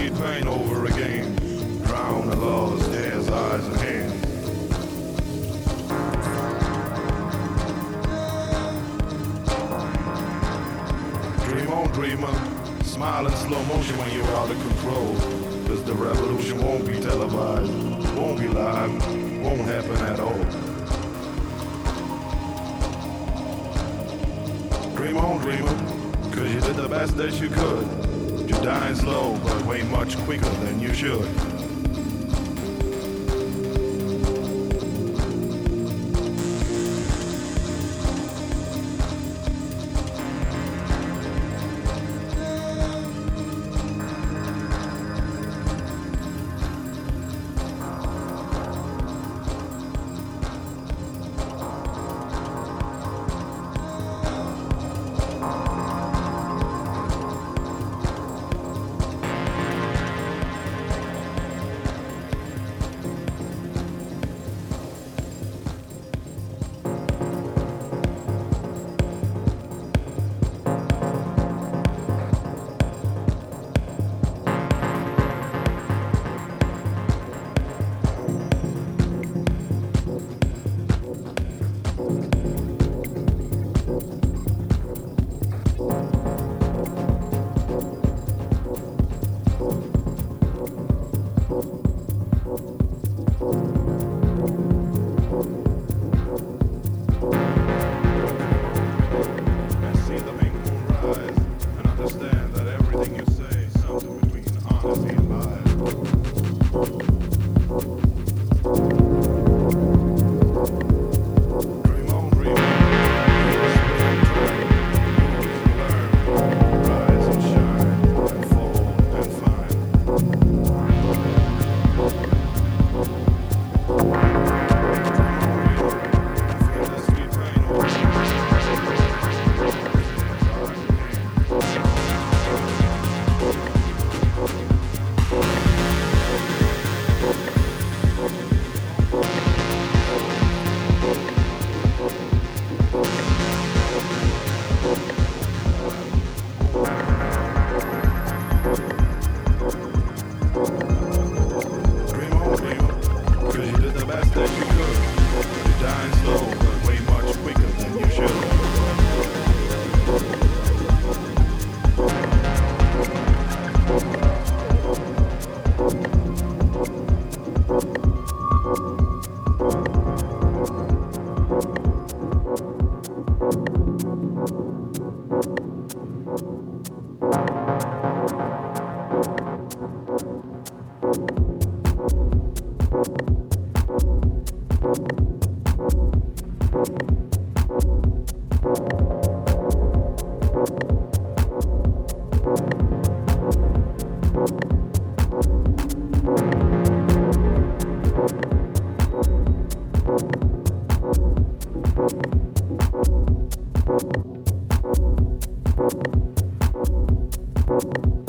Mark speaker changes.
Speaker 1: sweet pain over thank you